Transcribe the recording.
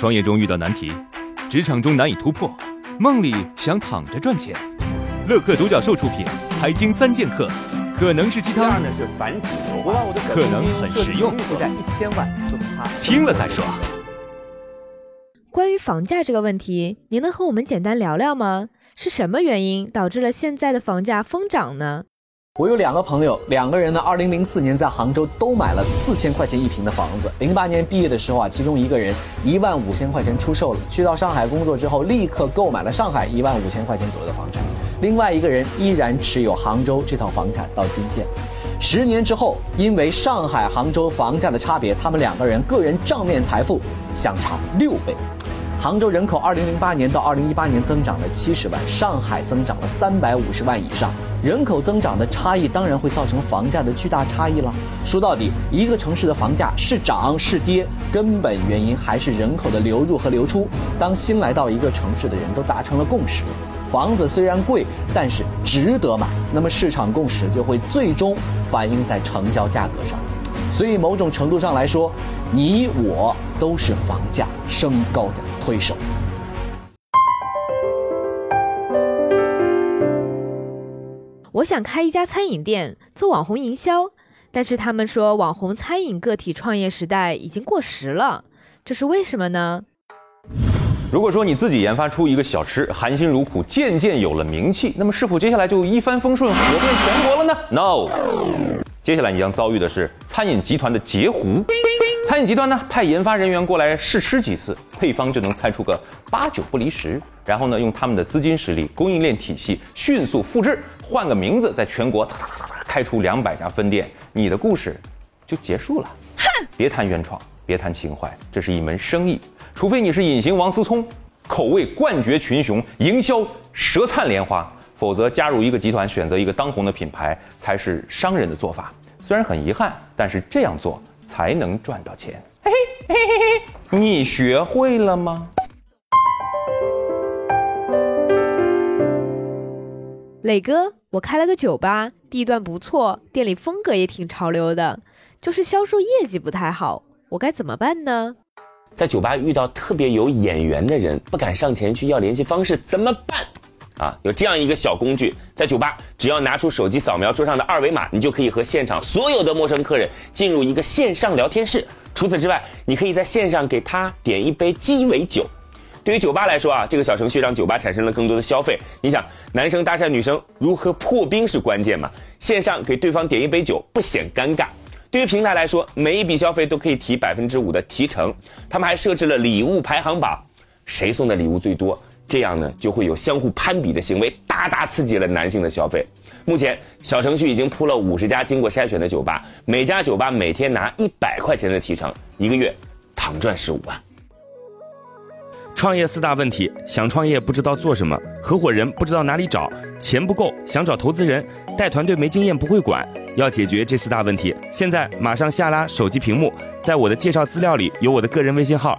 创业中遇到难题，职场中难以突破，梦里想躺着赚钱。乐客独角兽出品，《财经三剑客》可能是鸡汤，可能很实用。听了再说。关于房价这个问题，您能和我们简单聊聊吗？是什么原因导致了现在的房价疯涨呢？我有两个朋友，两个人呢，二零零四年在杭州都买了四千块钱一平的房子。零八年毕业的时候啊，其中一个人一万五千块钱出售了，去到上海工作之后，立刻购买了上海一万五千块钱左右的房产。另外一个人依然持有杭州这套房产到今天。十年之后，因为上海、杭州房价的差别，他们两个人个人账面财富相差六倍。杭州人口二零零八年到二零一八年增长了七十万，上海增长了三百五十万以上。人口增长的差异当然会造成房价的巨大差异了。说到底，一个城市的房价是涨是跌，根本原因还是人口的流入和流出。当新来到一个城市的人都达成了共识，房子虽然贵，但是值得买，那么市场共识就会最终反映在成交价格上。所以，某种程度上来说，你我都是房价升高的推手。我想开一家餐饮店，做网红营销，但是他们说网红餐饮个体创业时代已经过时了，这是为什么呢？如果说你自己研发出一个小吃，含辛茹苦，渐渐有了名气，那么是否接下来就一帆风顺，火遍全国了呢？No，接下来你将遭遇的是餐饮集团的截胡。餐饮集团呢，派研发人员过来试吃几次，配方就能猜出个八九不离十，然后呢，用他们的资金实力、供应链体系迅速复制。换个名字，在全国开出两百家分店，你的故事就结束了。哼！别谈原创，别谈情怀，这是一门生意。除非你是隐形王思聪，口味冠绝群雄，营销舌灿莲花，否则加入一个集团，选择一个当红的品牌，才是商人的做法。虽然很遗憾，但是这样做才能赚到钱。嘿嘿嘿嘿嘿，你学会了吗？磊哥，我开了个酒吧，地段不错，店里风格也挺潮流的，就是销售业绩不太好，我该怎么办呢？在酒吧遇到特别有眼缘的人，不敢上前去要联系方式，怎么办？啊，有这样一个小工具，在酒吧只要拿出手机扫描桌上的二维码，你就可以和现场所有的陌生客人进入一个线上聊天室。除此之外，你可以在线上给他点一杯鸡尾酒。对于酒吧来说啊，这个小程序让酒吧产生了更多的消费。你想，男生搭讪女生如何破冰是关键嘛？线上给对方点一杯酒不显尴尬。对于平台来说，每一笔消费都可以提百分之五的提成。他们还设置了礼物排行榜，谁送的礼物最多，这样呢就会有相互攀比的行为，大大刺激了男性的消费。目前，小程序已经铺了五十家经过筛选的酒吧，每家酒吧每天拿一百块钱的提成，一个月躺赚十五万。创业四大问题：想创业不知道做什么，合伙人不知道哪里找，钱不够想找投资人，带团队没经验不会管。要解决这四大问题，现在马上下拉手机屏幕，在我的介绍资料里有我的个人微信号，